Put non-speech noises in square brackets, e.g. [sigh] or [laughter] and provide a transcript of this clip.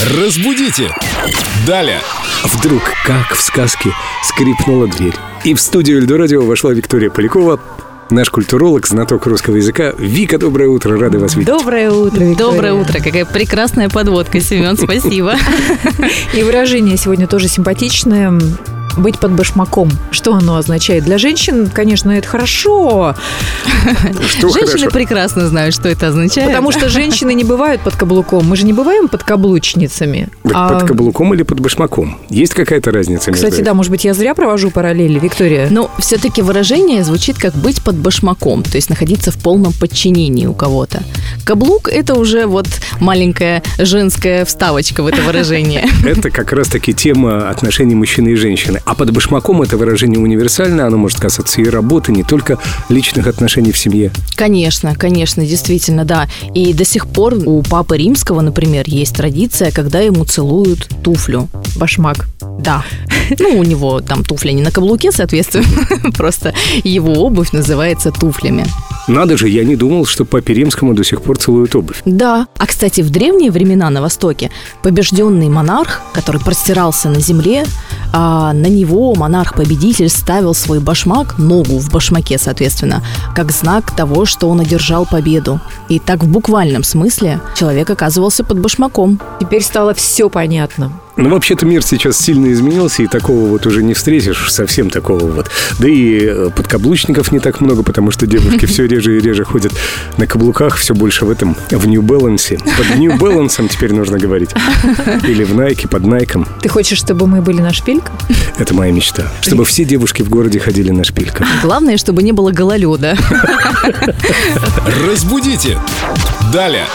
Разбудите! Далее! Вдруг, как в сказке, скрипнула дверь. И в студию Эльдорадио вошла Виктория Полякова, наш культуролог, знаток русского языка. Вика, доброе утро, рады вас видеть. Доброе утро, Виктория. Доброе утро. Какая прекрасная подводка, Семен, спасибо. [laughs] И выражение сегодня тоже симпатичное быть под башмаком. Что оно означает? Для женщин, конечно, это хорошо. Что Женщины хорошо. прекрасно знают, что это означает. Потому что женщины не бывают под каблуком. Мы же не бываем под каблучницами. Так А, Под каблуком или под башмаком? Есть какая-то разница между Кстати, да, может быть, я зря провожу параллели, Виктория. Но все-таки выражение звучит как быть под башмаком, то есть находиться в полном подчинении у кого-то. Каблук – это уже вот маленькая женская вставочка в это выражение. [laughs] Это как раз-таки тема отношений мужчины и женщины. А под башмаком это выражение универсальное, оно может касаться и работы, не только личных отношений в семье. Конечно, конечно, действительно, да. И до сих пор у Папы Римского, например, есть традиция, когда ему целуют туфлю. Башмак. Да. Ну, у него там туфли не на каблуке, соответственно, [laughs] просто его обувь называется туфлями. Надо же, я не думал, что папе римскому до сих пор целуют обувь. Да. А, кстати, в древние времена на Востоке побежденный монарх, который простирался на земле, а, на него монарх-победитель ставил свой башмак, ногу в башмаке, соответственно, как знак того, что он одержал победу. И так в буквальном смысле человек оказывался под башмаком. Теперь стало все понятно. Ну, вообще-то мир сейчас сильно изменился, и такого вот уже не встретишь, совсем такого вот. Да и э, подкаблучников не так много, потому что девушки все [laughs] реже и реже ходят на каблуках, все больше в этом, в New Balance. Под New Balance теперь нужно говорить. Или в Nike, под Найком. Ты хочешь, чтобы мы были на шпильках? Это моя мечта. Чтобы все девушки в городе ходили на шпильках. Главное, чтобы не было гололеда. Разбудите! Далее!